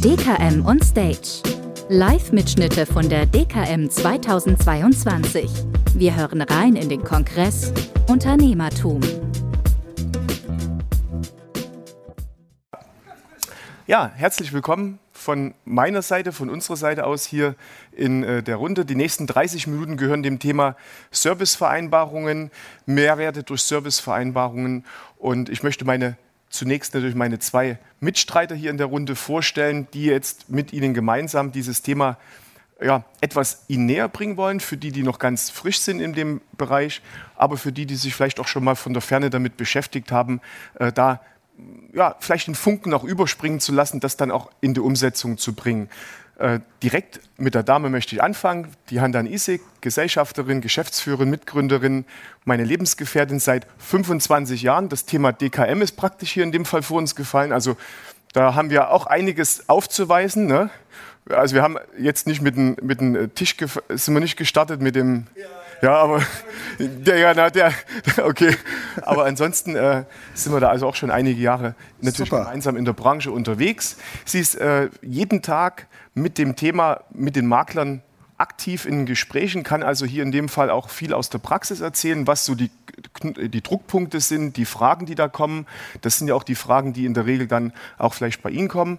DKM on Stage. Live-Mitschnitte von der DKM 2022. Wir hören rein in den Kongress Unternehmertum. Ja, herzlich willkommen von meiner Seite, von unserer Seite aus hier in äh, der Runde. Die nächsten 30 Minuten gehören dem Thema Servicevereinbarungen, Mehrwerte durch Servicevereinbarungen. Und ich möchte meine zunächst natürlich meine zwei Mitstreiter hier in der Runde vorstellen, die jetzt mit Ihnen gemeinsam dieses Thema ja, etwas Ihnen näher bringen wollen, für die, die noch ganz frisch sind in dem Bereich, aber für die, die sich vielleicht auch schon mal von der Ferne damit beschäftigt haben, äh, da ja, vielleicht den Funken auch überspringen zu lassen, das dann auch in die Umsetzung zu bringen. Äh, direkt mit der Dame möchte ich anfangen. Die Handan Isik, Gesellschafterin, Geschäftsführerin, Mitgründerin, meine Lebensgefährtin seit 25 Jahren. Das Thema DKM ist praktisch hier in dem Fall vor uns gefallen. Also da haben wir auch einiges aufzuweisen. Ne? Also wir haben jetzt nicht mit dem, mit dem Tisch, sind wir nicht gestartet mit dem... Ja ja, aber der, ja, na, der, okay. Aber ansonsten äh, sind wir da also auch schon einige Jahre natürlich Super. gemeinsam in der Branche unterwegs. Sie ist äh, jeden Tag mit dem Thema, mit den Maklern aktiv in Gesprächen, kann also hier in dem Fall auch viel aus der Praxis erzählen, was so die, die Druckpunkte sind, die Fragen, die da kommen. Das sind ja auch die Fragen, die in der Regel dann auch vielleicht bei Ihnen kommen.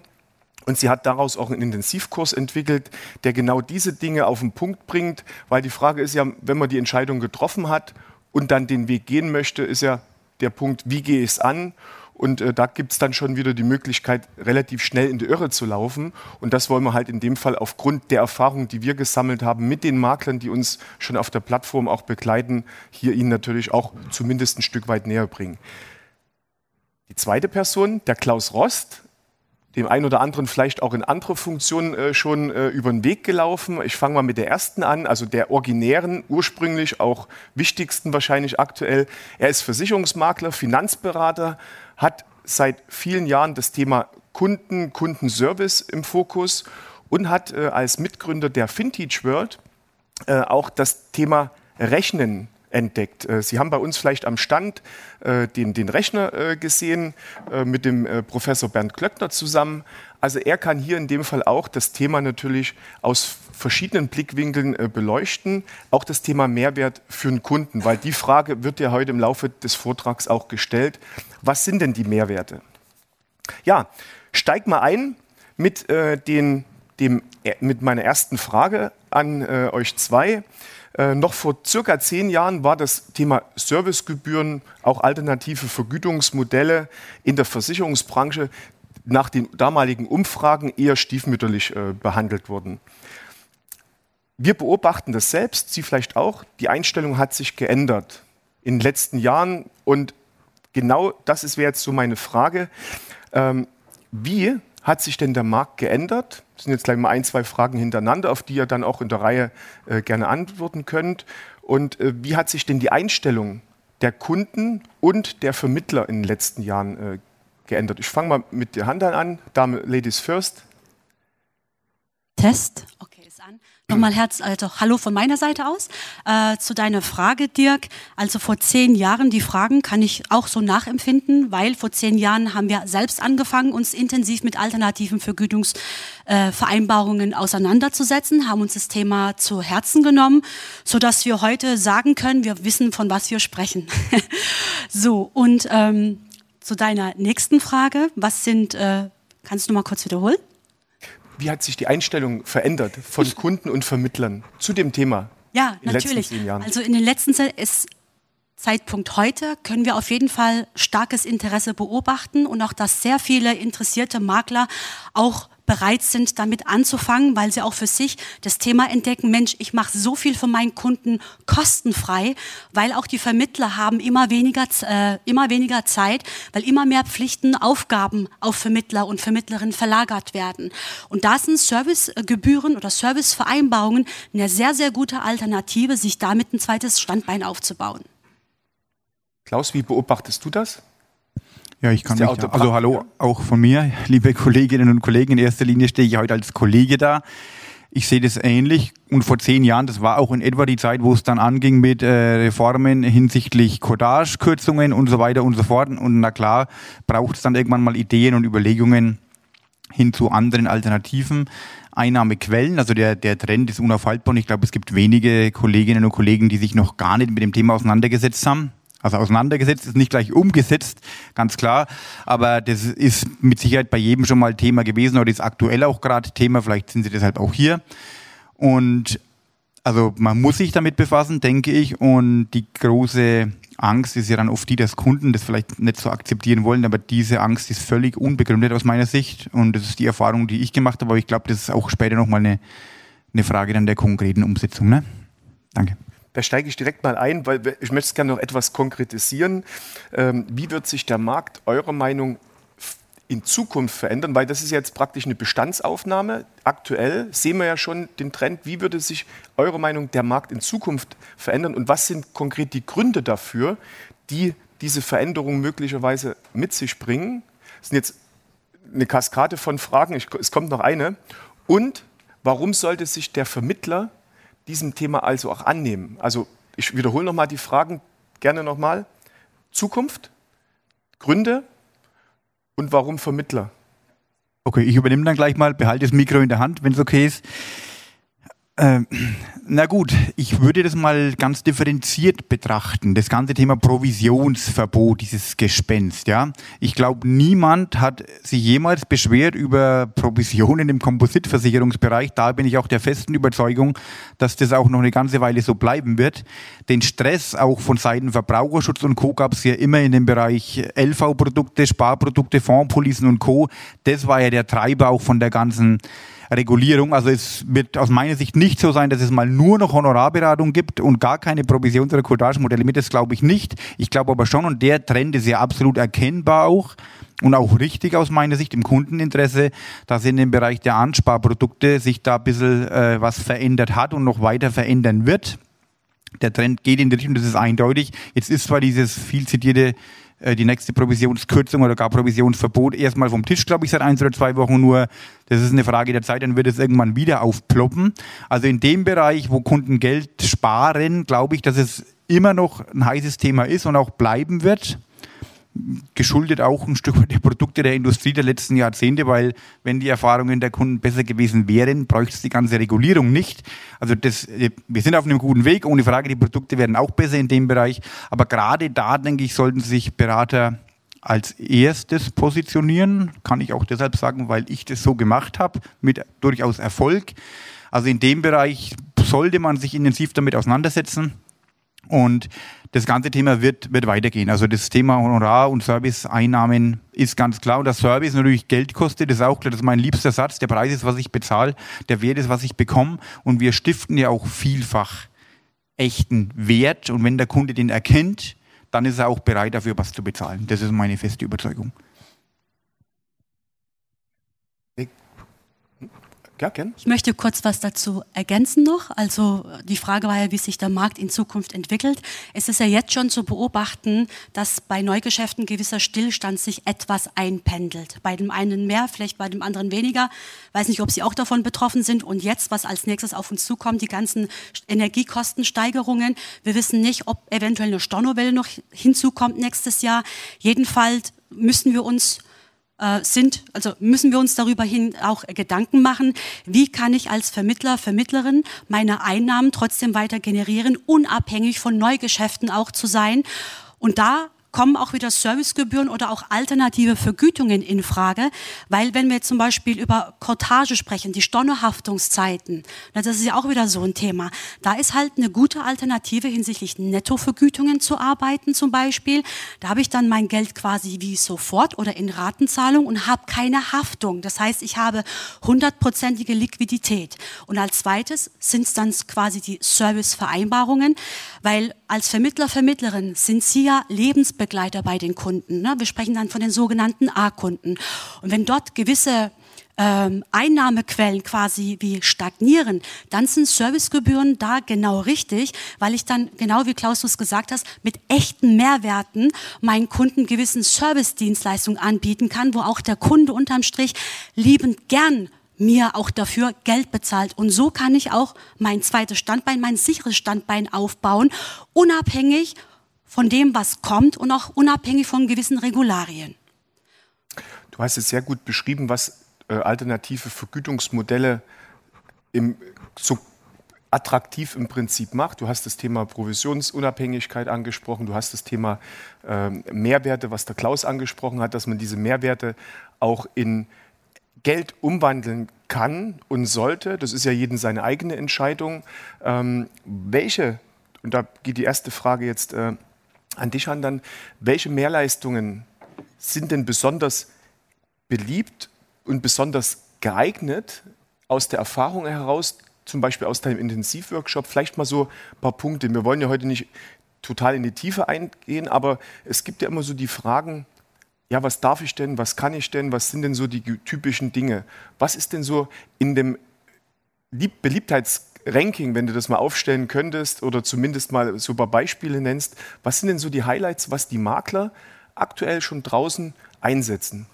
Und sie hat daraus auch einen Intensivkurs entwickelt, der genau diese Dinge auf den Punkt bringt, weil die Frage ist ja, wenn man die Entscheidung getroffen hat und dann den Weg gehen möchte, ist ja der Punkt, wie gehe ich es an? Und äh, da gibt es dann schon wieder die Möglichkeit, relativ schnell in die Irre zu laufen. Und das wollen wir halt in dem Fall aufgrund der Erfahrung, die wir gesammelt haben mit den Maklern, die uns schon auf der Plattform auch begleiten, hier Ihnen natürlich auch zumindest ein Stück weit näher bringen. Die zweite Person, der Klaus Rost, dem einen oder anderen vielleicht auch in andere Funktionen äh, schon äh, über den Weg gelaufen. Ich fange mal mit der ersten an, also der originären, ursprünglich auch wichtigsten wahrscheinlich aktuell. Er ist Versicherungsmakler, Finanzberater, hat seit vielen Jahren das Thema Kunden, Kundenservice im Fokus und hat äh, als Mitgründer der Vintage World äh, auch das Thema Rechnen entdeckt. Äh, Sie haben bei uns vielleicht am Stand äh, den, den Rechner äh, gesehen mit dem Professor Bernd Klöckner zusammen. Also er kann hier in dem Fall auch das Thema natürlich aus verschiedenen Blickwinkeln beleuchten, auch das Thema Mehrwert für den Kunden, weil die Frage wird ja heute im Laufe des Vortrags auch gestellt. Was sind denn die Mehrwerte? Ja, steig mal ein mit, den, dem, mit meiner ersten Frage an euch zwei. Äh, noch vor circa zehn Jahren war das Thema Servicegebühren, auch alternative Vergütungsmodelle in der Versicherungsbranche nach den damaligen Umfragen eher stiefmütterlich äh, behandelt worden. Wir beobachten das selbst, Sie vielleicht auch. Die Einstellung hat sich geändert in den letzten Jahren und genau das wäre jetzt so meine Frage. Ähm, wie hat sich denn der Markt geändert? Das sind jetzt gleich mal ein, zwei Fragen hintereinander, auf die ihr dann auch in der Reihe äh, gerne antworten könnt. Und äh, wie hat sich denn die Einstellung der Kunden und der Vermittler in den letzten Jahren äh, geändert? Ich fange mal mit der Hand an. Dame, Ladies first. Test. Okay, ist an. Nochmal Herz, also Hallo von meiner Seite aus. Äh, zu deiner Frage, Dirk. Also vor zehn Jahren, die Fragen kann ich auch so nachempfinden, weil vor zehn Jahren haben wir selbst angefangen, uns intensiv mit alternativen Vergütungsvereinbarungen äh, auseinanderzusetzen, haben uns das Thema zu Herzen genommen, so dass wir heute sagen können, wir wissen, von was wir sprechen. so, und ähm, zu deiner nächsten Frage, was sind, äh, kannst du mal kurz wiederholen? Wie hat sich die Einstellung verändert von Kunden und Vermittlern zu dem Thema? Ja, in natürlich. Also in den letzten ist Zeitpunkt heute können wir auf jeden Fall starkes Interesse beobachten und auch, dass sehr viele interessierte Makler auch bereit sind, damit anzufangen, weil sie auch für sich das Thema entdecken, Mensch, ich mache so viel für meinen Kunden kostenfrei, weil auch die Vermittler haben immer weniger, äh, immer weniger Zeit, weil immer mehr Pflichten, Aufgaben auf Vermittler und Vermittlerinnen verlagert werden. Und da sind Servicegebühren oder Servicevereinbarungen eine sehr, sehr gute Alternative, sich damit ein zweites Standbein aufzubauen. Klaus, wie beobachtest du das? Ja, ich kann mich, also hallo auch von mir, liebe Kolleginnen und Kollegen. In erster Linie stehe ich heute als Kollege da. Ich sehe das ähnlich und vor zehn Jahren, das war auch in etwa die Zeit, wo es dann anging mit äh, Reformen hinsichtlich Codage-Kürzungen und so weiter und so fort. Und na klar, braucht es dann irgendwann mal Ideen und Überlegungen hin zu anderen alternativen Einnahmequellen. Also der, der Trend ist unaufhaltbar und ich glaube, es gibt wenige Kolleginnen und Kollegen, die sich noch gar nicht mit dem Thema auseinandergesetzt haben. Also auseinandergesetzt ist nicht gleich umgesetzt, ganz klar. Aber das ist mit Sicherheit bei jedem schon mal Thema gewesen oder ist aktuell auch gerade Thema. Vielleicht sind Sie deshalb auch hier. Und also man muss sich damit befassen, denke ich. Und die große Angst ist ja dann oft die, dass Kunden das vielleicht nicht so akzeptieren wollen, aber diese Angst ist völlig unbegründet aus meiner Sicht. Und das ist die Erfahrung, die ich gemacht habe. Aber ich glaube, das ist auch später nochmal eine, eine Frage dann der konkreten Umsetzung. Ne? Danke. Da steige ich direkt mal ein, weil ich möchte es gerne noch etwas konkretisieren. Ähm, wie wird sich der Markt eurer Meinung in Zukunft verändern? Weil das ist jetzt praktisch eine Bestandsaufnahme. Aktuell sehen wir ja schon den Trend. Wie würde sich eurer Meinung der Markt in Zukunft verändern? Und was sind konkret die Gründe dafür, die diese Veränderung möglicherweise mit sich bringen? Das sind jetzt eine Kaskade von Fragen. Ich, es kommt noch eine. Und warum sollte sich der Vermittler diesem Thema also auch annehmen. Also ich wiederhole nochmal die Fragen gerne nochmal. Zukunft, Gründe und warum Vermittler? Okay, ich übernehme dann gleich mal, behalte das Mikro in der Hand, wenn es okay ist. Ähm, na gut, ich würde das mal ganz differenziert betrachten. Das ganze Thema Provisionsverbot, dieses Gespenst, ja. Ich glaube, niemand hat sich jemals beschwert über Provisionen im Kompositversicherungsbereich. Da bin ich auch der festen Überzeugung, dass das auch noch eine ganze Weile so bleiben wird. Den Stress auch von Seiten Verbraucherschutz und Co. gab es ja immer in dem Bereich LV-Produkte, Sparprodukte, Fondspolicen und Co. Das war ja der Treiber auch von der ganzen Regulierung. Also es wird aus meiner Sicht nicht so sein, dass es mal nur noch Honorarberatung gibt und gar keine Provisions- oder Courtagemodelle mit. Das glaube ich nicht. Ich glaube aber schon, und der Trend ist ja absolut erkennbar auch und auch richtig aus meiner Sicht im Kundeninteresse, dass in dem Bereich der Ansparprodukte sich da ein bisschen äh, was verändert hat und noch weiter verändern wird. Der Trend geht in die Richtung, das ist eindeutig. Jetzt ist zwar dieses viel zitierte die nächste Provisionskürzung oder gar Provisionsverbot erstmal vom Tisch, glaube ich, seit eins oder zwei Wochen nur. Das ist eine Frage der Zeit, dann wird es irgendwann wieder aufploppen. Also in dem Bereich, wo Kunden Geld sparen, glaube ich, dass es immer noch ein heißes Thema ist und auch bleiben wird geschuldet auch ein Stück weit der Produkte der Industrie der letzten Jahrzehnte, weil wenn die Erfahrungen der Kunden besser gewesen wären, bräuchte es die ganze Regulierung nicht. Also das, wir sind auf einem guten Weg, ohne Frage, die Produkte werden auch besser in dem Bereich, aber gerade da, denke ich, sollten sich Berater als erstes positionieren, kann ich auch deshalb sagen, weil ich das so gemacht habe, mit durchaus Erfolg. Also in dem Bereich sollte man sich intensiv damit auseinandersetzen. Und das ganze Thema wird, wird weitergehen. Also das Thema Honorar- und Serviceeinnahmen ist ganz klar. Und das Service natürlich Geld kostet, ist auch klar. Das ist mein liebster Satz. Der Preis ist, was ich bezahle. Der Wert ist, was ich bekomme. Und wir stiften ja auch vielfach echten Wert. Und wenn der Kunde den erkennt, dann ist er auch bereit, dafür was zu bezahlen. Das ist meine feste Überzeugung. Ja, gern. Ich möchte kurz was dazu ergänzen noch. Also die Frage war ja, wie sich der Markt in Zukunft entwickelt. Es ist ja jetzt schon zu beobachten, dass bei Neugeschäften gewisser Stillstand sich etwas einpendelt. Bei dem einen mehr, vielleicht bei dem anderen weniger. Weiß nicht, ob Sie auch davon betroffen sind. Und jetzt, was als nächstes auf uns zukommt, die ganzen Energiekostensteigerungen. Wir wissen nicht, ob eventuell eine Stornowelle noch hinzukommt nächstes Jahr. Jedenfalls müssen wir uns äh, sind, also müssen wir uns darüber hin auch Gedanken machen, wie kann ich als Vermittler, Vermittlerin meine Einnahmen trotzdem weiter generieren, unabhängig von Neugeschäften auch zu sein. Und da kommen auch wieder Servicegebühren oder auch alternative Vergütungen in Frage, weil wenn wir zum Beispiel über Kortage sprechen, die Stornohaftungszeiten, das ist ja auch wieder so ein Thema, da ist halt eine gute Alternative hinsichtlich Nettovergütungen zu arbeiten zum Beispiel. Da habe ich dann mein Geld quasi wie sofort oder in Ratenzahlung und habe keine Haftung. Das heißt, ich habe hundertprozentige Liquidität. Und als zweites sind es dann quasi die Servicevereinbarungen, weil als Vermittler, Vermittlerin sind Sie ja Lebensbegleiter bei den Kunden. Ne? Wir sprechen dann von den sogenannten A-Kunden. Und wenn dort gewisse ähm, Einnahmequellen quasi wie stagnieren, dann sind Servicegebühren da genau richtig, weil ich dann, genau wie Klaus es gesagt hast, mit echten Mehrwerten meinen Kunden gewissen Service-Dienstleistungen anbieten kann, wo auch der Kunde unterm Strich liebend gern mir auch dafür Geld bezahlt. Und so kann ich auch mein zweites Standbein, mein sicheres Standbein aufbauen, unabhängig von dem, was kommt und auch unabhängig von gewissen Regularien. Du hast es sehr gut beschrieben, was äh, alternative Vergütungsmodelle im, so attraktiv im Prinzip macht. Du hast das Thema Provisionsunabhängigkeit angesprochen, du hast das Thema äh, Mehrwerte, was der Klaus angesprochen hat, dass man diese Mehrwerte auch in Geld umwandeln kann und sollte. Das ist ja jedem seine eigene Entscheidung. Ähm, welche, und da geht die erste Frage jetzt äh, an dich an, dann, welche Mehrleistungen sind denn besonders beliebt und besonders geeignet aus der Erfahrung heraus, zum Beispiel aus deinem Intensivworkshop, vielleicht mal so ein paar Punkte. Wir wollen ja heute nicht total in die Tiefe eingehen, aber es gibt ja immer so die Fragen, ja, was darf ich denn, was kann ich denn, was sind denn so die typischen Dinge? Was ist denn so in dem Beliebtheitsranking, wenn du das mal aufstellen könntest oder zumindest mal so ein paar Beispiele nennst, was sind denn so die Highlights, was die Makler aktuell schon draußen einsetzen?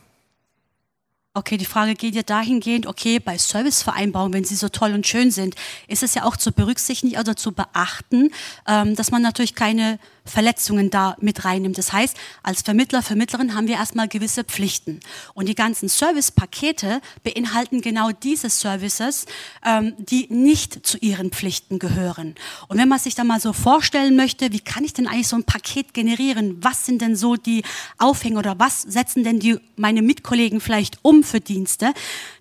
Okay, die Frage geht ja dahingehend, okay, bei Servicevereinbarungen, wenn sie so toll und schön sind, ist es ja auch zu berücksichtigen oder zu beachten, ähm, dass man natürlich keine Verletzungen da mit reinnimmt. Das heißt, als Vermittler, Vermittlerin haben wir erstmal gewisse Pflichten. Und die ganzen Servicepakete beinhalten genau diese Services, ähm, die nicht zu ihren Pflichten gehören. Und wenn man sich da mal so vorstellen möchte, wie kann ich denn eigentlich so ein Paket generieren? Was sind denn so die Aufhänger oder was setzen denn die, meine Mitkollegen vielleicht um für Dienste?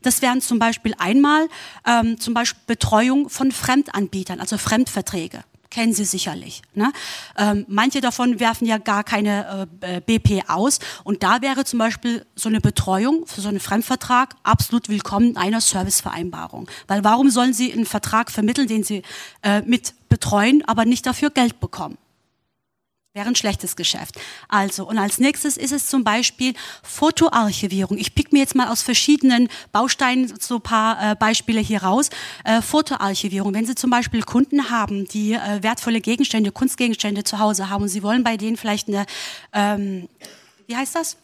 Das wären zum Beispiel einmal ähm, zum Beispiel Betreuung von Fremdanbietern, also Fremdverträge kennen Sie sicherlich. Ne? Ähm, manche davon werfen ja gar keine äh, BP aus. Und da wäre zum Beispiel so eine Betreuung für so einen Fremdvertrag absolut willkommen in einer Servicevereinbarung. Weil warum sollen Sie einen Vertrag vermitteln, den Sie äh, mit betreuen, aber nicht dafür Geld bekommen? Wäre ein schlechtes Geschäft. Also, und als nächstes ist es zum Beispiel Fotoarchivierung. Ich pick mir jetzt mal aus verschiedenen Bausteinen so paar äh, Beispiele hier raus. Äh, Fotoarchivierung. Wenn Sie zum Beispiel Kunden haben, die äh, wertvolle Gegenstände, Kunstgegenstände zu Hause haben und Sie wollen bei denen vielleicht eine, ähm, wie heißt das?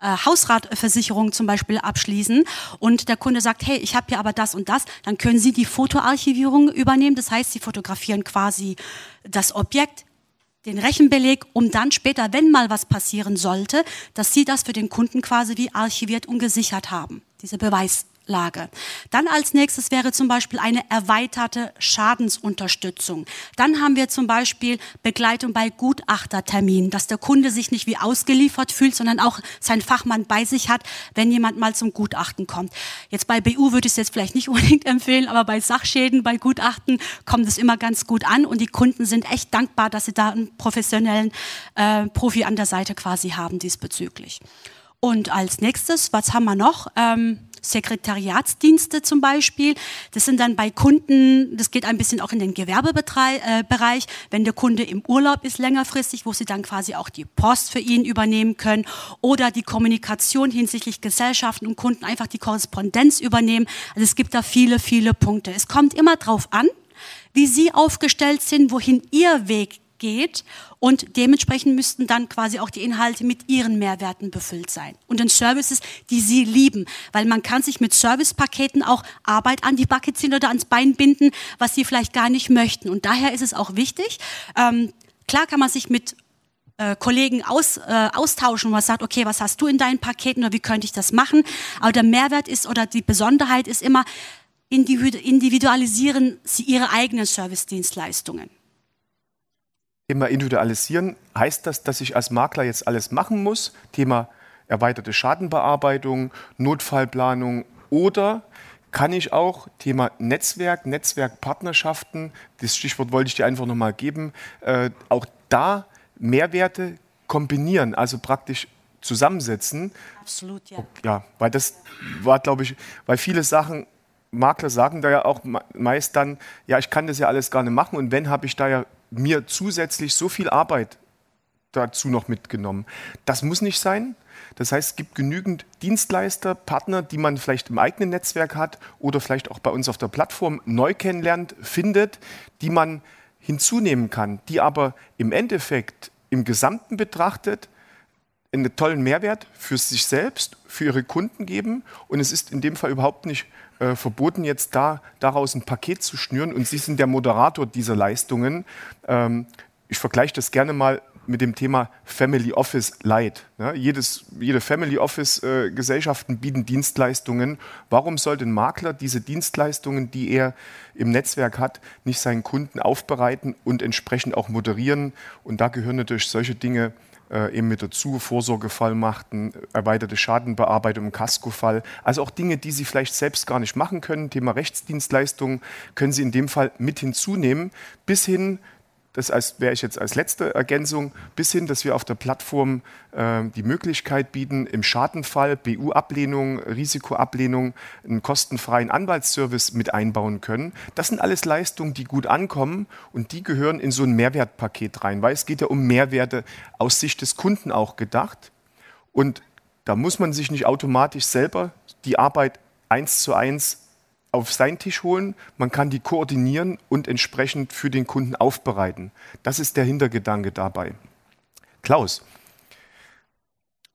Äh, Hausratversicherung zum Beispiel abschließen und der Kunde sagt, hey, ich habe hier aber das und das, dann können Sie die Fotoarchivierung übernehmen. Das heißt, Sie fotografieren quasi das Objekt, den Rechenbeleg, um dann später, wenn mal was passieren sollte, dass Sie das für den Kunden quasi wie archiviert und gesichert haben, diese Beweis, Lage. Dann als nächstes wäre zum Beispiel eine erweiterte Schadensunterstützung. Dann haben wir zum Beispiel Begleitung bei Gutachterterminen, dass der Kunde sich nicht wie ausgeliefert fühlt, sondern auch sein Fachmann bei sich hat, wenn jemand mal zum Gutachten kommt. Jetzt bei BU würde ich es jetzt vielleicht nicht unbedingt empfehlen, aber bei Sachschäden, bei Gutachten kommt es immer ganz gut an und die Kunden sind echt dankbar, dass sie da einen professionellen äh, Profi an der Seite quasi haben diesbezüglich. Und als nächstes, was haben wir noch? Ähm, Sekretariatsdienste zum Beispiel. Das sind dann bei Kunden, das geht ein bisschen auch in den Gewerbebereich, äh, wenn der Kunde im Urlaub ist längerfristig, wo sie dann quasi auch die Post für ihn übernehmen können oder die Kommunikation hinsichtlich Gesellschaften und Kunden einfach die Korrespondenz übernehmen. Also es gibt da viele, viele Punkte. Es kommt immer darauf an, wie Sie aufgestellt sind, wohin Ihr Weg geht und dementsprechend müssten dann quasi auch die Inhalte mit ihren Mehrwerten befüllt sein und den Services, die sie lieben, weil man kann sich mit Servicepaketen auch Arbeit an die Backe ziehen oder ans Bein binden, was sie vielleicht gar nicht möchten und daher ist es auch wichtig, ähm, klar kann man sich mit äh, Kollegen aus, äh, austauschen, man sagt, okay, was hast du in deinen Paketen oder wie könnte ich das machen? Aber der Mehrwert ist oder die Besonderheit ist immer, individualisieren sie ihre eigenen Service-Dienstleistungen. Thema Individualisieren, heißt das, dass ich als Makler jetzt alles machen muss? Thema erweiterte Schadenbearbeitung, Notfallplanung oder kann ich auch Thema Netzwerk, Netzwerkpartnerschaften, das Stichwort wollte ich dir einfach nochmal geben, äh, auch da Mehrwerte kombinieren, also praktisch zusammensetzen. Absolut, ja. Ja, weil das war, glaube ich, weil viele Sachen, Makler sagen da ja auch meist dann, ja, ich kann das ja alles gar nicht machen und wenn, habe ich da ja mir zusätzlich so viel Arbeit dazu noch mitgenommen. Das muss nicht sein. Das heißt, es gibt genügend Dienstleister, Partner, die man vielleicht im eigenen Netzwerk hat oder vielleicht auch bei uns auf der Plattform neu kennenlernt, findet, die man hinzunehmen kann, die aber im Endeffekt im Gesamten betrachtet einen tollen Mehrwert für sich selbst, für ihre Kunden geben. Und es ist in dem Fall überhaupt nicht äh, verboten, jetzt da daraus ein Paket zu schnüren. Und Sie sind der Moderator dieser Leistungen. Ähm, ich vergleiche das gerne mal mit dem Thema Family Office Light. Ja, jedes, jede Family Office äh, Gesellschaften bieten Dienstleistungen. Warum sollte ein Makler diese Dienstleistungen, die er im Netzwerk hat, nicht seinen Kunden aufbereiten und entsprechend auch moderieren? Und da gehören natürlich solche Dinge äh, eben mit dazu, Vorsorgefallmachten, erweiterte Schadenbearbeitung im Kaskofall. Also auch Dinge, die Sie vielleicht selbst gar nicht machen können. Thema Rechtsdienstleistungen können Sie in dem Fall mit hinzunehmen, bis hin das wäre ich jetzt als letzte Ergänzung, bis hin, dass wir auf der Plattform äh, die Möglichkeit bieten, im Schadenfall BU-Ablehnung, Risikoablehnung, einen kostenfreien Anwaltsservice mit einbauen können. Das sind alles Leistungen, die gut ankommen und die gehören in so ein Mehrwertpaket rein, weil es geht ja um Mehrwerte aus Sicht des Kunden auch gedacht. Und da muss man sich nicht automatisch selber die Arbeit eins zu eins auf seinen Tisch holen, man kann die koordinieren und entsprechend für den Kunden aufbereiten. Das ist der Hintergedanke dabei. Klaus,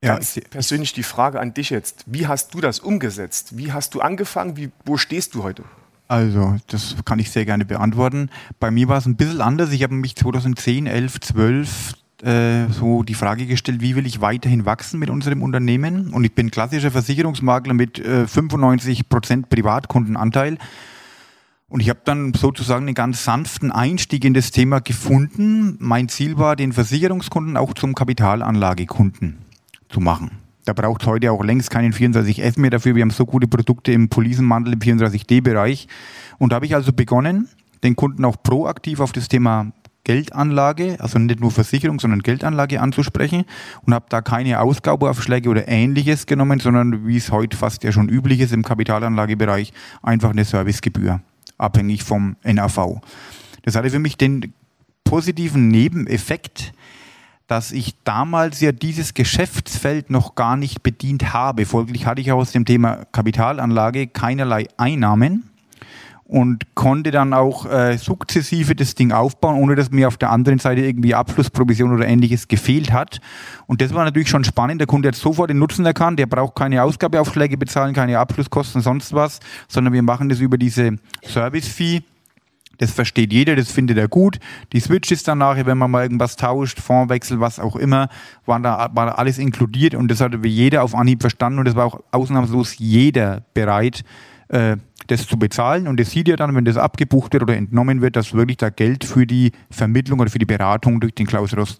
ja, ganz persönlich die Frage an dich jetzt. Wie hast du das umgesetzt? Wie hast du angefangen? Wie, wo stehst du heute? Also, das kann ich sehr gerne beantworten. Bei mir war es ein bisschen anders. Ich habe mich 2010, 11, 12 äh, so die Frage gestellt, wie will ich weiterhin wachsen mit unserem Unternehmen? Und ich bin klassischer Versicherungsmakler mit äh, 95 Prozent Privatkundenanteil. Und ich habe dann sozusagen einen ganz sanften Einstieg in das Thema gefunden. Mein Ziel war, den Versicherungskunden auch zum Kapitalanlagekunden zu machen. Da braucht es heute auch längst keinen 34F mehr dafür. Wir haben so gute Produkte im Polisenmantel im 34D-Bereich. Und da habe ich also begonnen, den Kunden auch proaktiv auf das Thema Geldanlage, also nicht nur Versicherung, sondern Geldanlage anzusprechen und habe da keine Ausgabeaufschläge oder ähnliches genommen, sondern wie es heute fast ja schon üblich ist im Kapitalanlagebereich, einfach eine Servicegebühr, abhängig vom NAV. Das hatte für mich den positiven Nebeneffekt, dass ich damals ja dieses Geschäftsfeld noch gar nicht bedient habe. Folglich hatte ich aus dem Thema Kapitalanlage keinerlei Einnahmen und konnte dann auch äh, sukzessive das Ding aufbauen, ohne dass mir auf der anderen Seite irgendwie Abschlussprovision oder ähnliches gefehlt hat. Und das war natürlich schon spannend. Der Kunde hat sofort den Nutzen erkannt. Der braucht keine Ausgabeaufschläge bezahlen, keine Abschlusskosten, sonst was, sondern wir machen das über diese Service-Fee. Das versteht jeder, das findet er gut. Die Switches dann nachher, wenn man mal irgendwas tauscht, Fondswechsel, was auch immer, war da, war da alles inkludiert und das hatte jeder auf Anhieb verstanden und das war auch ausnahmslos jeder bereit, äh, das zu bezahlen. Und das sieht ja dann, wenn das abgebucht wird oder entnommen wird, dass wirklich da Geld für die Vermittlung oder für die Beratung durch den Klaus Rost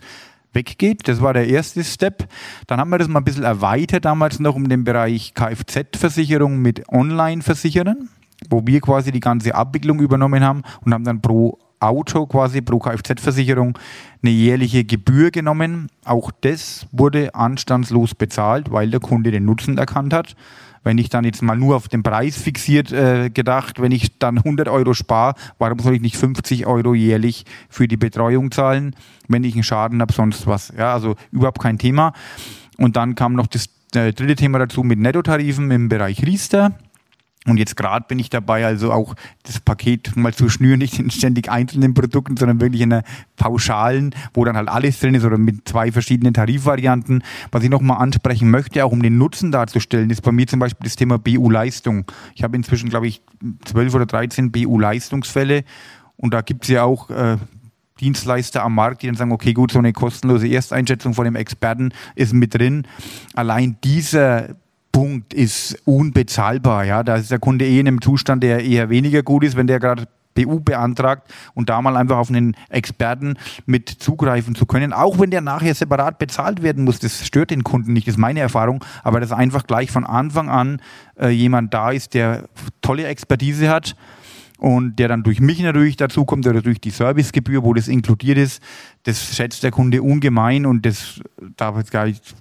weggeht. Das war der erste Step. Dann haben wir das mal ein bisschen erweitert, damals noch um den Bereich Kfz-Versicherung mit Online-Versicherern, wo wir quasi die ganze Abwicklung übernommen haben und haben dann pro Auto quasi pro Kfz-Versicherung eine jährliche Gebühr genommen. Auch das wurde anstandslos bezahlt, weil der Kunde den Nutzen erkannt hat wenn ich dann jetzt mal nur auf den Preis fixiert äh, gedacht, wenn ich dann 100 Euro spare, warum soll ich nicht 50 Euro jährlich für die Betreuung zahlen, wenn ich einen Schaden habe, sonst was. Ja, also überhaupt kein Thema. Und dann kam noch das äh, dritte Thema dazu mit Nettotarifen im Bereich Riester. Und jetzt gerade bin ich dabei, also auch das Paket mal zu schnüren, nicht in ständig einzelnen Produkten, sondern wirklich in einer pauschalen, wo dann halt alles drin ist oder mit zwei verschiedenen Tarifvarianten. Was ich nochmal ansprechen möchte, auch um den Nutzen darzustellen, ist bei mir zum Beispiel das Thema BU-Leistung. Ich habe inzwischen, glaube ich, zwölf oder dreizehn BU-Leistungsfälle und da gibt es ja auch äh, Dienstleister am Markt, die dann sagen, okay, gut, so eine kostenlose Ersteinschätzung von dem Experten ist mit drin. Allein dieser Punkt ist unbezahlbar. Ja, da ist der Kunde eh in einem Zustand, der eher weniger gut ist, wenn der gerade BU beantragt und da mal einfach auf einen Experten mit zugreifen zu können, auch wenn der nachher separat bezahlt werden muss. Das stört den Kunden nicht, das ist meine Erfahrung, aber dass einfach gleich von Anfang an äh, jemand da ist, der tolle Expertise hat und der dann durch mich natürlich dazukommt oder durch die Servicegebühr, wo das inkludiert ist, das schätzt der Kunde ungemein und das darf jetzt gar nicht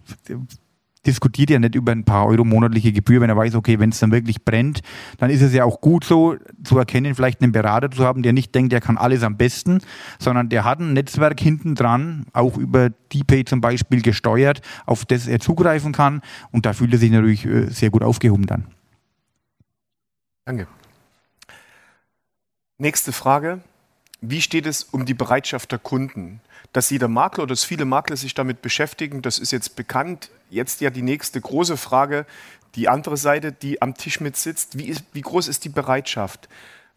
diskutiert ja nicht über ein paar Euro monatliche Gebühr, wenn er weiß, okay, wenn es dann wirklich brennt, dann ist es ja auch gut so zu erkennen, vielleicht einen Berater zu haben, der nicht denkt, der kann alles am besten, sondern der hat ein Netzwerk hinten dran, auch über DPay zum Beispiel gesteuert, auf das er zugreifen kann und da fühlt er sich natürlich äh, sehr gut aufgehoben dann. Danke. Nächste Frage. Wie steht es um die Bereitschaft der Kunden? Dass jeder Makler oder dass viele Makler sich damit beschäftigen, das ist jetzt bekannt. Jetzt ja die nächste große Frage, die andere Seite, die am Tisch mit sitzt. Wie, ist, wie groß ist die Bereitschaft?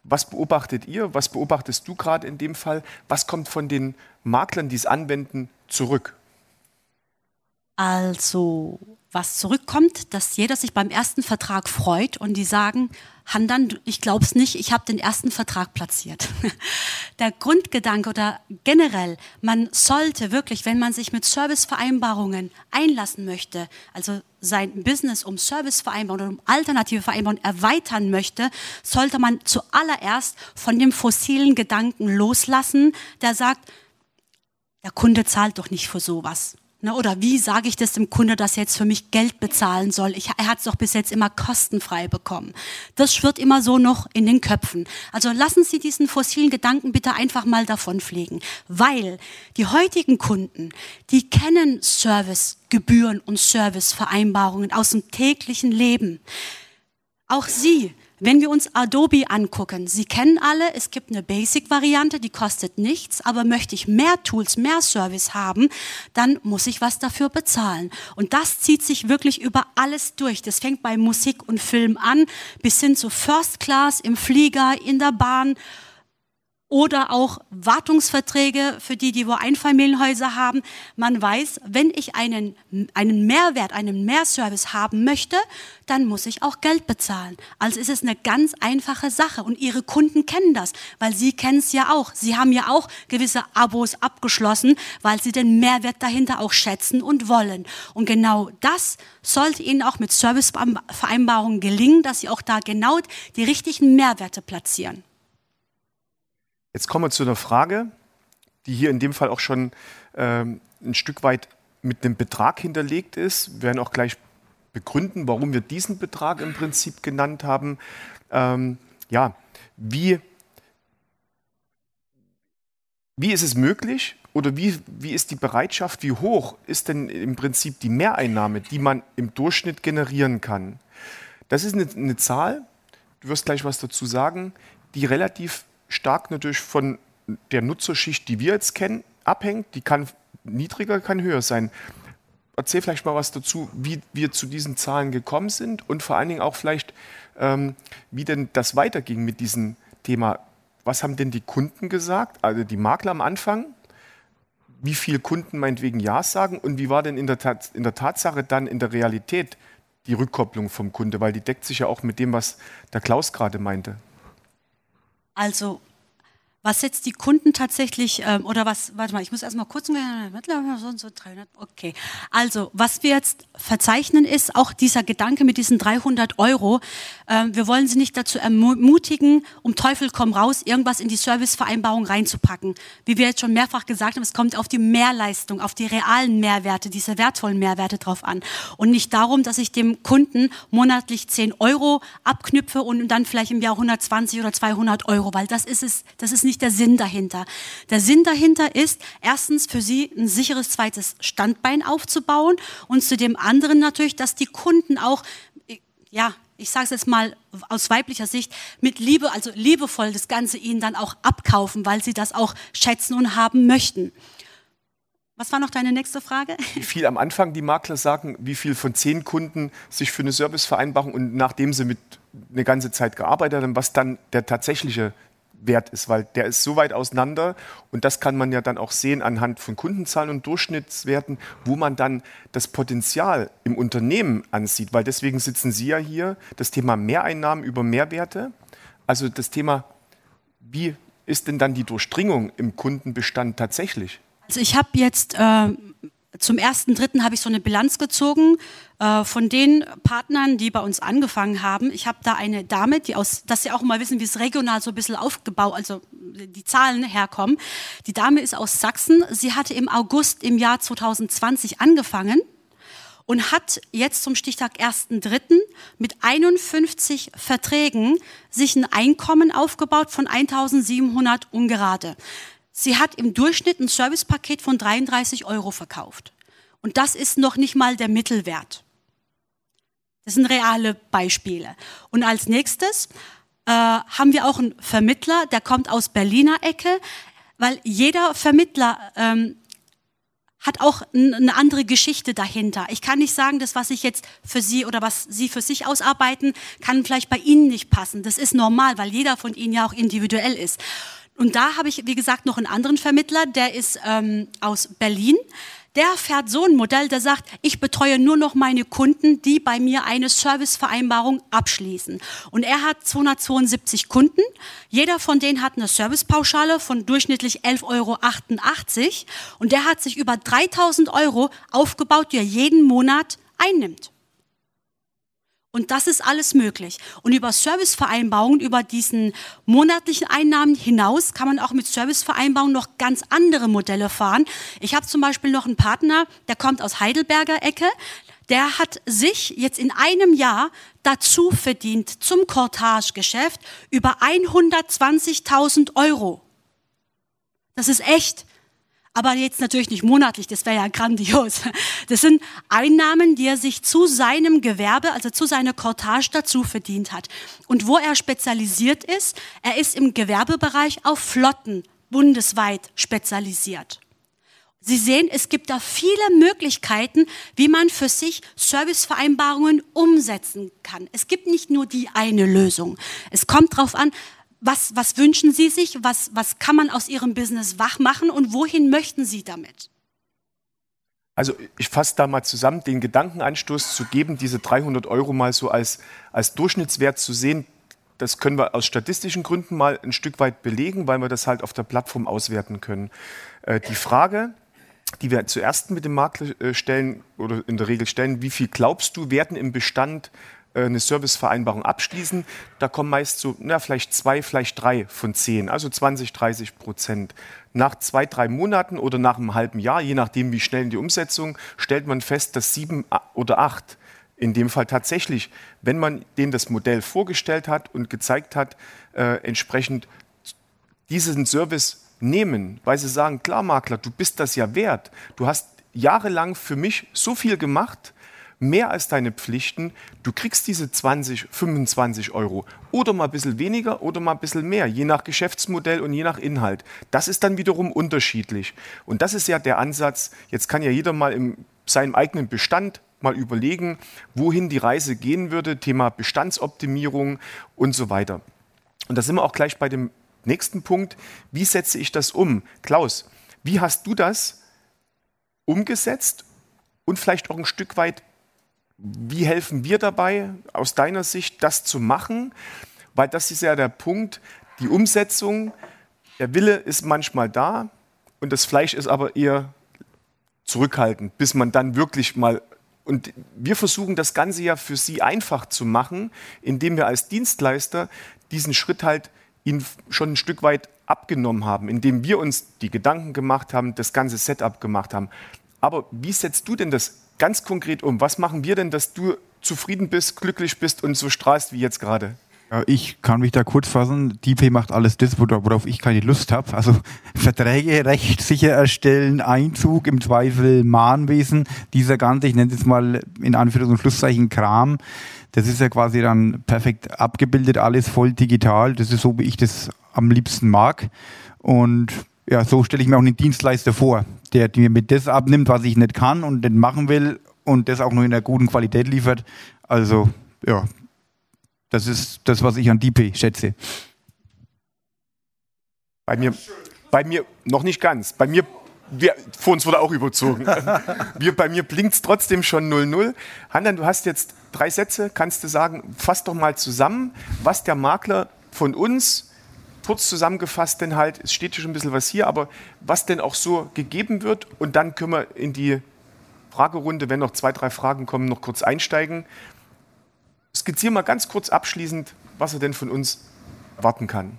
Was beobachtet ihr? Was beobachtest du gerade in dem Fall? Was kommt von den Maklern, die es anwenden, zurück? Also, was zurückkommt, dass jeder sich beim ersten Vertrag freut und die sagen, Handan, ich glaube es nicht, ich habe den ersten Vertrag platziert. Der Grundgedanke oder generell, man sollte wirklich, wenn man sich mit Servicevereinbarungen einlassen möchte, also sein Business um Servicevereinbarungen oder um alternative Vereinbarungen erweitern möchte, sollte man zuallererst von dem fossilen Gedanken loslassen, der sagt, der Kunde zahlt doch nicht für sowas. Ne, oder wie sage ich das dem Kunde, dass er jetzt für mich Geld bezahlen soll? Ich, er hat es doch bis jetzt immer kostenfrei bekommen. Das schwirrt immer so noch in den Köpfen. Also lassen Sie diesen fossilen Gedanken bitte einfach mal davonfliegen, weil die heutigen Kunden, die kennen Servicegebühren und Servicevereinbarungen aus dem täglichen Leben. Auch Sie wenn wir uns Adobe angucken, Sie kennen alle, es gibt eine Basic-Variante, die kostet nichts, aber möchte ich mehr Tools, mehr Service haben, dann muss ich was dafür bezahlen. Und das zieht sich wirklich über alles durch. Das fängt bei Musik und Film an, bis hin zu First Class, im Flieger, in der Bahn oder auch Wartungsverträge für die, die wo Einfamilienhäuser haben. Man weiß, wenn ich einen, einen Mehrwert, einen Mehrservice haben möchte, dann muss ich auch Geld bezahlen. Also ist es eine ganz einfache Sache und Ihre Kunden kennen das, weil Sie kennen es ja auch. Sie haben ja auch gewisse Abos abgeschlossen, weil Sie den Mehrwert dahinter auch schätzen und wollen. Und genau das sollte Ihnen auch mit Servicevereinbarungen gelingen, dass Sie auch da genau die richtigen Mehrwerte platzieren. Jetzt kommen wir zu einer Frage, die hier in dem Fall auch schon ähm, ein Stück weit mit einem Betrag hinterlegt ist. Wir werden auch gleich begründen, warum wir diesen Betrag im Prinzip genannt haben. Ähm, ja, wie, wie ist es möglich oder wie, wie ist die Bereitschaft, wie hoch ist denn im Prinzip die Mehreinnahme, die man im Durchschnitt generieren kann? Das ist eine, eine Zahl, du wirst gleich was dazu sagen, die relativ stark natürlich von der Nutzerschicht, die wir jetzt kennen, abhängt. Die kann niedriger, kann höher sein. Erzähl vielleicht mal was dazu, wie wir zu diesen Zahlen gekommen sind und vor allen Dingen auch vielleicht, ähm, wie denn das weiterging mit diesem Thema. Was haben denn die Kunden gesagt, also die Makler am Anfang? Wie viele Kunden meinetwegen Ja sagen und wie war denn in der, Tat, in der Tatsache dann in der Realität die Rückkopplung vom Kunde? Weil die deckt sich ja auch mit dem, was der Klaus gerade meinte. Also was jetzt die Kunden tatsächlich, ähm, oder was, warte mal, ich muss erstmal kurz, so und so 300, okay. Also, was wir jetzt verzeichnen ist auch dieser Gedanke mit diesen 300 Euro. Ähm, wir wollen sie nicht dazu ermutigen, um Teufel komm raus, irgendwas in die Servicevereinbarung reinzupacken. Wie wir jetzt schon mehrfach gesagt haben, es kommt auf die Mehrleistung, auf die realen Mehrwerte, diese wertvollen Mehrwerte drauf an. Und nicht darum, dass ich dem Kunden monatlich 10 Euro abknüpfe und dann vielleicht im Jahr 120 oder 200 Euro, weil das ist es, das ist nicht der Sinn dahinter. Der Sinn dahinter ist, erstens für Sie ein sicheres zweites Standbein aufzubauen und zu dem anderen natürlich, dass die Kunden auch, ja, ich sage es jetzt mal aus weiblicher Sicht, mit Liebe, also liebevoll das Ganze ihnen dann auch abkaufen, weil sie das auch schätzen und haben möchten. Was war noch deine nächste Frage? Wie viel am Anfang die Makler sagen, wie viel von zehn Kunden sich für eine Servicevereinbarung und nachdem sie mit eine ganze Zeit gearbeitet haben, was dann der tatsächliche wert ist, weil der ist so weit auseinander und das kann man ja dann auch sehen anhand von Kundenzahlen und Durchschnittswerten, wo man dann das Potenzial im Unternehmen ansieht, weil deswegen sitzen Sie ja hier, das Thema Mehreinnahmen über Mehrwerte, also das Thema, wie ist denn dann die Durchdringung im Kundenbestand tatsächlich? Also ich habe jetzt äh, zum ersten Dritten habe ich so eine Bilanz gezogen äh, von den Partnern, die bei uns angefangen haben. Ich habe da eine Dame, die aus, dass Sie auch mal wissen, wie es regional so ein bisschen aufgebaut, also die Zahlen herkommen. Die Dame ist aus Sachsen. Sie hatte im August im Jahr 2020 angefangen und hat jetzt zum Stichtag 1.3. mit 51 Verträgen sich ein Einkommen aufgebaut von 1700 ungerade. Sie hat im Durchschnitt ein Servicepaket von 33 Euro verkauft. Und das ist noch nicht mal der Mittelwert. Das sind reale Beispiele. Und als nächstes äh, haben wir auch einen Vermittler, der kommt aus Berliner Ecke, weil jeder Vermittler ähm, hat auch eine andere Geschichte dahinter. Ich kann nicht sagen, das, was ich jetzt für Sie oder was Sie für sich ausarbeiten, kann vielleicht bei Ihnen nicht passen. Das ist normal, weil jeder von Ihnen ja auch individuell ist. Und da habe ich, wie gesagt, noch einen anderen Vermittler, der ist ähm, aus Berlin der fährt so ein Modell, der sagt, ich betreue nur noch meine Kunden, die bei mir eine Servicevereinbarung abschließen. Und er hat 272 Kunden. Jeder von denen hat eine Servicepauschale von durchschnittlich 11,88 Euro. Und der hat sich über 3000 Euro aufgebaut, die er jeden Monat einnimmt. Und das ist alles möglich. Und über Servicevereinbarungen, über diesen monatlichen Einnahmen hinaus, kann man auch mit Servicevereinbarungen noch ganz andere Modelle fahren. Ich habe zum Beispiel noch einen Partner, der kommt aus Heidelberger Ecke. Der hat sich jetzt in einem Jahr dazu verdient zum Cortage-Geschäft über 120.000 Euro. Das ist echt aber jetzt natürlich nicht monatlich, das wäre ja grandios. Das sind Einnahmen, die er sich zu seinem Gewerbe, also zu seiner Cortage dazu verdient hat. Und wo er spezialisiert ist, er ist im Gewerbebereich auf Flotten bundesweit spezialisiert. Sie sehen, es gibt da viele Möglichkeiten, wie man für sich Servicevereinbarungen umsetzen kann. Es gibt nicht nur die eine Lösung. Es kommt darauf an, was, was wünschen Sie sich? Was, was kann man aus Ihrem Business wach machen und wohin möchten Sie damit? Also ich fasse da mal zusammen, den Gedankenanstoß zu geben, diese 300 Euro mal so als, als Durchschnittswert zu sehen, das können wir aus statistischen Gründen mal ein Stück weit belegen, weil wir das halt auf der Plattform auswerten können. Äh, die Frage, die wir zuerst mit dem Makler äh, stellen oder in der Regel stellen, wie viel glaubst du, werden im Bestand eine Servicevereinbarung abschließen, da kommen meist so, na, vielleicht zwei, vielleicht drei von zehn, also 20, 30 Prozent. Nach zwei, drei Monaten oder nach einem halben Jahr, je nachdem, wie schnell die Umsetzung, stellt man fest, dass sieben oder acht in dem Fall tatsächlich, wenn man denen das Modell vorgestellt hat und gezeigt hat, äh, entsprechend diesen Service nehmen, weil sie sagen, klar Makler, du bist das ja wert. Du hast jahrelang für mich so viel gemacht, mehr als deine Pflichten. Du kriegst diese 20, 25 Euro oder mal ein bisschen weniger oder mal ein bisschen mehr, je nach Geschäftsmodell und je nach Inhalt. Das ist dann wiederum unterschiedlich. Und das ist ja der Ansatz. Jetzt kann ja jeder mal in seinem eigenen Bestand mal überlegen, wohin die Reise gehen würde, Thema Bestandsoptimierung und so weiter. Und da sind wir auch gleich bei dem nächsten Punkt. Wie setze ich das um? Klaus, wie hast du das umgesetzt und vielleicht auch ein Stück weit wie helfen wir dabei, aus deiner Sicht, das zu machen? Weil das ist ja der Punkt, die Umsetzung, der Wille ist manchmal da und das Fleisch ist aber eher zurückhaltend, bis man dann wirklich mal. Und wir versuchen das Ganze ja für Sie einfach zu machen, indem wir als Dienstleister diesen Schritt halt Ihnen schon ein Stück weit abgenommen haben, indem wir uns die Gedanken gemacht haben, das ganze Setup gemacht haben. Aber wie setzt du denn das ganz konkret um? Was machen wir denn, dass du zufrieden bist, glücklich bist und so strahlst wie jetzt gerade? Ich kann mich da kurz fassen. DP macht alles das, worauf ich keine Lust habe. Also Verträge rechtssicher erstellen, Einzug im Zweifel Mahnwesen, dieser ganze, ich nenne es mal in Anführungs- und Schlusszeichen Kram, das ist ja quasi dann perfekt abgebildet, alles voll digital. Das ist so, wie ich das am liebsten mag. Und ja, so stelle ich mir auch einen Dienstleister vor, der mir mit das abnimmt, was ich nicht kann und nicht machen will und das auch nur in einer guten Qualität liefert. Also, ja, das ist das, was ich an DP schätze. Bei mir, bei mir noch nicht ganz. Bei mir, wir, vor uns wurde auch überzogen. wir, bei mir blinkt es trotzdem schon 0-0. Handan, du hast jetzt drei Sätze. Kannst du sagen, fass doch mal zusammen, was der Makler von uns kurz zusammengefasst denn halt, es steht schon ein bisschen was hier, aber was denn auch so gegeben wird und dann können wir in die Fragerunde, wenn noch zwei, drei Fragen kommen, noch kurz einsteigen. Skizziere mal ganz kurz abschließend, was er denn von uns warten kann.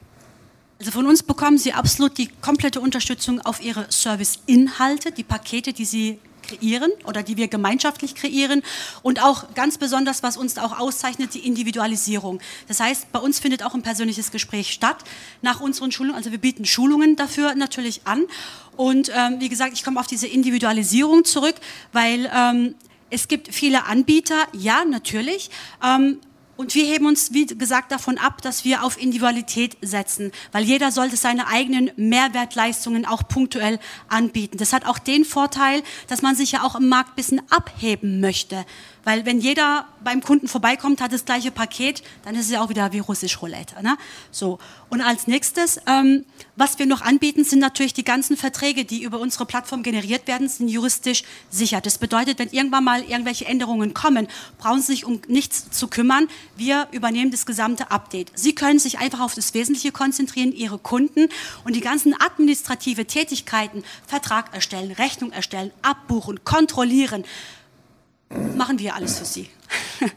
Also von uns bekommen Sie absolut die komplette Unterstützung auf Ihre Serviceinhalte, die Pakete, die Sie kreieren oder die wir gemeinschaftlich kreieren und auch ganz besonders, was uns auch auszeichnet, die Individualisierung. Das heißt, bei uns findet auch ein persönliches Gespräch statt nach unseren Schulungen. Also wir bieten Schulungen dafür natürlich an und ähm, wie gesagt, ich komme auf diese Individualisierung zurück, weil ähm, es gibt viele Anbieter, ja, natürlich. Ähm, Und wir heben uns, wie gesagt, davon ab, dass wir auf Individualität setzen, weil jeder sollte seine eigenen Mehrwertleistungen auch punktuell anbieten. Das hat auch den Vorteil, dass man sich ja auch im Markt ein bisschen abheben möchte. Weil wenn jeder beim Kunden vorbeikommt, hat das gleiche Paket, dann ist es ja auch wieder wie russisch Roulette. Ne? So. Und als nächstes, ähm, was wir noch anbieten, sind natürlich die ganzen Verträge, die über unsere Plattform generiert werden, sind juristisch sicher. Das bedeutet, wenn irgendwann mal irgendwelche Änderungen kommen, brauchen Sie sich um nichts zu kümmern. Wir übernehmen das gesamte Update. Sie können sich einfach auf das Wesentliche konzentrieren, Ihre Kunden und die ganzen administrative Tätigkeiten, Vertrag erstellen, Rechnung erstellen, abbuchen, kontrollieren, machen wir alles für Sie.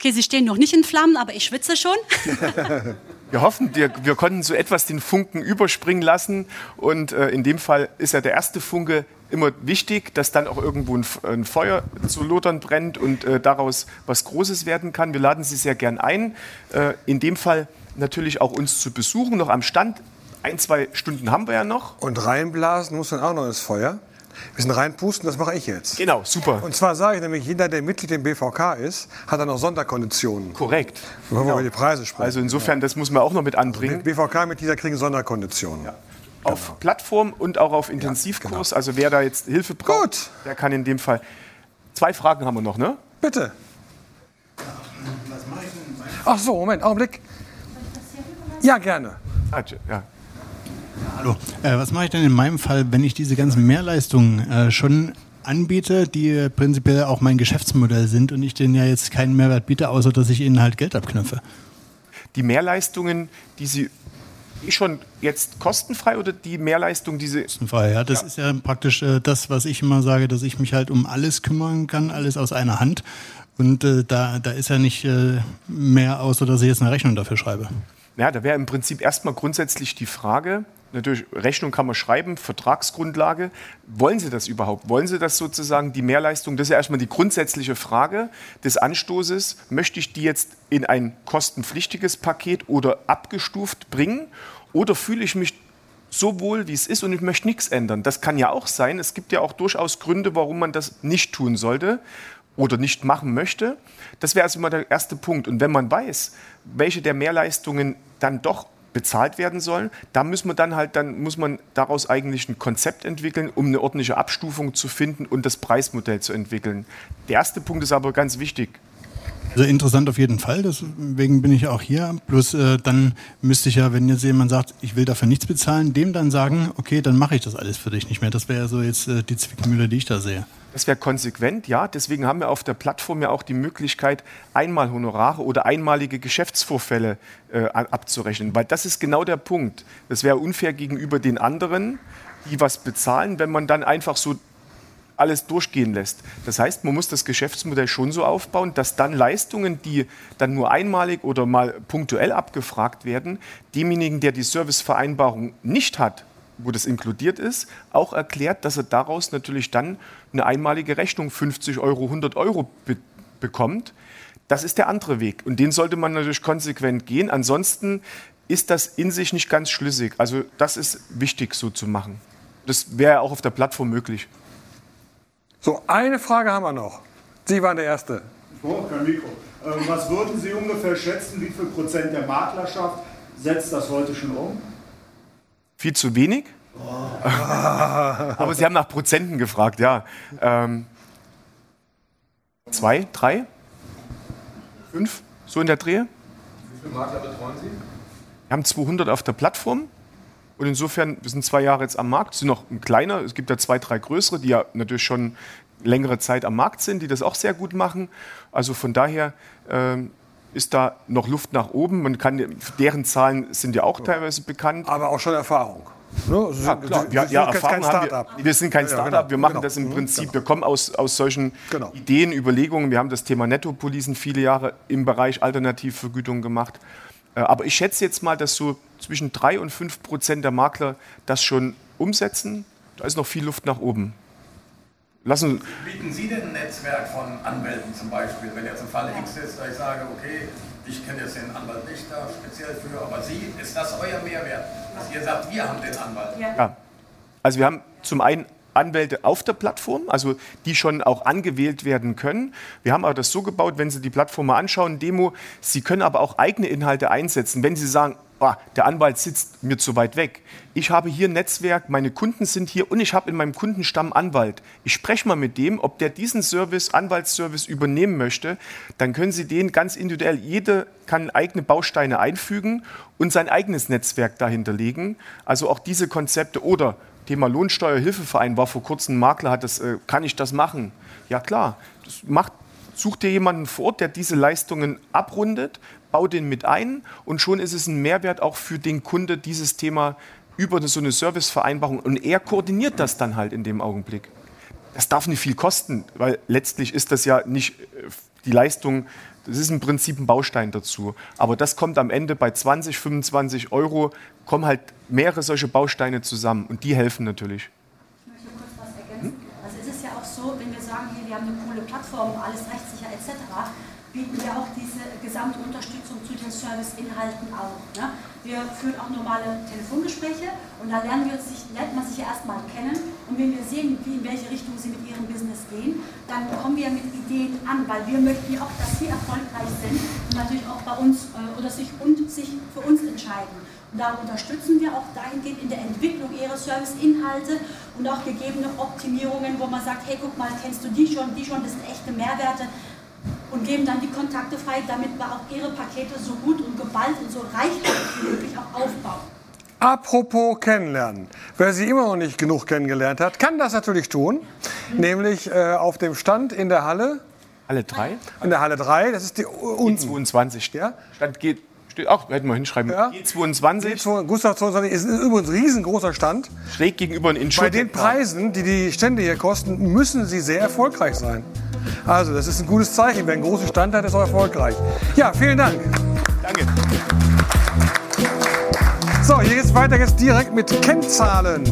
Okay, Sie stehen noch nicht in Flammen, aber ich schwitze schon. wir hoffen, wir, wir, konnten so etwas den Funken überspringen lassen. Und äh, in dem Fall ist ja der erste Funke immer wichtig, dass dann auch irgendwo ein, ein Feuer zu lodern brennt und äh, daraus was Großes werden kann. Wir laden Sie sehr gern ein. Äh, in dem Fall natürlich auch uns zu besuchen, noch am Stand. Ein, zwei Stunden haben wir ja noch. Und reinblasen muss dann auch noch ins Feuer? Wir müssen reinpusten, das mache ich jetzt. Genau, super. Und zwar sage ich nämlich, jeder, der Mitglied im BVK ist, hat dann auch Sonderkonditionen. Korrekt. Wenn wir genau. über die Preise sprechen. Also insofern, das muss man auch noch mit anbringen. Also BVK-Mitglieder kriegen Sonderkonditionen. Ja. Auf genau. Plattform und auch auf Intensivkurs. Ja, genau. Also wer da jetzt Hilfe braucht, Gut. der kann in dem Fall. Zwei Fragen haben wir noch, ne? Bitte. Ach so, Moment, Augenblick. Ja, gerne. Ah, ja. Hallo. Äh, was mache ich denn in meinem Fall, wenn ich diese ganzen Mehrleistungen äh, schon anbiete, die prinzipiell auch mein Geschäftsmodell sind und ich denen ja jetzt keinen Mehrwert biete, außer dass ich ihnen halt Geld abknüpfe? Die Mehrleistungen, die Sie schon jetzt kostenfrei oder die Mehrleistung, diese. Kostenfrei, ja. Das ja. ist ja praktisch äh, das, was ich immer sage, dass ich mich halt um alles kümmern kann, alles aus einer Hand. Und äh, da, da ist ja nicht äh, mehr, außer dass ich jetzt eine Rechnung dafür schreibe. Ja, da wäre im Prinzip erstmal grundsätzlich die Frage, natürlich Rechnung kann man schreiben, Vertragsgrundlage. Wollen Sie das überhaupt? Wollen Sie das sozusagen, die Mehrleistung? Das ist ja erstmal die grundsätzliche Frage des Anstoßes. Möchte ich die jetzt in ein kostenpflichtiges Paket oder abgestuft bringen? Oder fühle ich mich so wohl, wie es ist und ich möchte nichts ändern? Das kann ja auch sein. Es gibt ja auch durchaus Gründe, warum man das nicht tun sollte oder nicht machen möchte. Das wäre also mal der erste Punkt. Und wenn man weiß, welche der Mehrleistungen dann doch bezahlt werden sollen. Da muss man dann halt, dann muss man daraus eigentlich ein Konzept entwickeln, um eine ordentliche Abstufung zu finden und das Preismodell zu entwickeln. Der erste Punkt ist aber ganz wichtig. Also interessant auf jeden Fall, deswegen bin ich auch hier. Bloß äh, dann müsste ich ja, wenn jetzt jemand sagt, ich will dafür nichts bezahlen, dem dann sagen, okay, dann mache ich das alles für dich nicht mehr. Das wäre ja so jetzt äh, die Zwickmühle, die ich da sehe. Das wäre konsequent, ja. Deswegen haben wir auf der Plattform ja auch die Möglichkeit, einmal Honorare oder einmalige Geschäftsvorfälle äh, abzurechnen. Weil das ist genau der Punkt. Das wäre unfair gegenüber den anderen, die was bezahlen, wenn man dann einfach so alles durchgehen lässt. Das heißt, man muss das Geschäftsmodell schon so aufbauen, dass dann Leistungen, die dann nur einmalig oder mal punktuell abgefragt werden, demjenigen, der die Servicevereinbarung nicht hat, wo das inkludiert ist, auch erklärt, dass er daraus natürlich dann eine einmalige Rechnung 50 Euro, 100 Euro be bekommt. Das ist der andere Weg und den sollte man natürlich konsequent gehen. Ansonsten ist das in sich nicht ganz schlüssig. Also das ist wichtig so zu machen. Das wäre auch auf der Plattform möglich. So, eine Frage haben wir noch. Sie waren der Erste. Ich brauche kein Mikro. Ähm, was würden Sie ungefähr schätzen, wie viel Prozent der Maklerschaft setzt das heute schon um? Viel zu wenig. Oh. Aber Sie haben nach Prozenten gefragt, ja. Ähm, zwei, drei, fünf, so in der Dreh. Wie viele Makler betreuen Sie? Wir haben 200 auf der Plattform. Und insofern, wir sind zwei Jahre jetzt am Markt, sind noch ein kleiner. Es gibt ja zwei, drei größere, die ja natürlich schon längere Zeit am Markt sind, die das auch sehr gut machen. Also von daher ähm, ist da noch Luft nach oben. Man kann, deren Zahlen sind ja auch teilweise bekannt. Aber auch schon Erfahrung. Ne? ja, klar. Wir, ja, Erfahrung haben wir, wir sind kein Startup, ja, genau. wir machen genau. das im mhm, Prinzip, genau. wir kommen aus, aus solchen genau. Ideen, Überlegungen. Wir haben das Thema Nettopolisen viele Jahre im Bereich Alternativvergütung gemacht. Äh, aber ich schätze jetzt mal, dass so zwischen 3 und 5 Prozent der Makler das schon umsetzen. Da ist noch viel Luft nach oben. Lassen Bieten Sie denn ein Netzwerk von Anwälten zum Beispiel, wenn jetzt ein Fall X ist, da ich sage, okay, ich kenne jetzt den Anwalt nicht da speziell für, aber Sie, ist das euer Mehrwert, dass ihr sagt, wir haben den Anwalt? Ja. Also wir haben zum einen Anwälte auf der Plattform, also die schon auch angewählt werden können. Wir haben aber das so gebaut, wenn Sie die Plattform mal anschauen, Demo, Sie können aber auch eigene Inhalte einsetzen. Wenn Sie sagen, oh, der Anwalt sitzt mir zu weit weg. Ich habe hier ein Netzwerk, meine Kunden sind hier und ich habe in meinem Kundenstamm Anwalt. Ich spreche mal mit dem, ob der diesen Service, Anwaltsservice übernehmen möchte. Dann können Sie den ganz individuell, jeder kann eigene Bausteine einfügen und sein eigenes Netzwerk dahinter legen. Also auch diese Konzepte oder Thema Lohnsteuerhilfeverein war vor kurzem ein Makler, hat das, äh, kann ich das machen? Ja klar, das macht Such dir jemanden vor Ort, der diese Leistungen abrundet, bau den mit ein und schon ist es ein Mehrwert auch für den Kunde, dieses Thema über so eine Servicevereinbarung und er koordiniert das dann halt in dem Augenblick. Das darf nicht viel kosten, weil letztlich ist das ja nicht äh, die Leistung, das ist im Prinzip ein Baustein dazu. Aber das kommt am Ende bei 20, 25 Euro, kommen halt mehrere solche Bausteine zusammen und die helfen natürlich. Ich möchte kurz was ergänzen. Also es ist ja auch so, wenn wir sagen, wir haben eine coole Plattform, alles rechtssicher etc., bieten wir auch diese gesamte Unterstützung zu den Serviceinhalten auch. Ne? Wir führen auch normale Telefongespräche und da lernen wir sich, lernt man sich ja erstmal kennen und wenn wir sehen, wie, in welche Richtung sie mit ihrem Business gehen, dann kommen wir mit Ideen an, weil wir möchten ja auch, dass sie erfolgreich sind und natürlich auch bei uns äh, oder sich, und sich für uns entscheiden. Und da unterstützen wir auch dahingehend in der Entwicklung ihrer Serviceinhalte und auch gegebene Optimierungen, wo man sagt, hey, guck mal, kennst du die schon, die schon, das sind echte Mehrwerte und geben dann die Kontakte frei, damit wir auch ihre Pakete so gut und geballt und so reichhaltig wie möglich auch aufbauen. Apropos kennenlernen. Wer sie immer noch nicht genug kennengelernt hat, kann das natürlich tun. Mhm. Nämlich äh, auf dem Stand in der Halle. Halle 3? In der Halle 3, das ist die unten. 22. Ja? Stand geht. Ach, hätten wir hinschreiben. Ja. G22. G2, Gustav 22 ist übrigens ein riesengroßer Stand. Schräg gegenüber in Bei den Preisen, die die Stände hier kosten, müssen sie sehr erfolgreich sein. Also, das ist ein gutes Zeichen. Wer einen großen Stand hat, ist auch erfolgreich. Ja, vielen Dank. Danke. So, hier geht's weiter jetzt direkt mit Kennzahlen.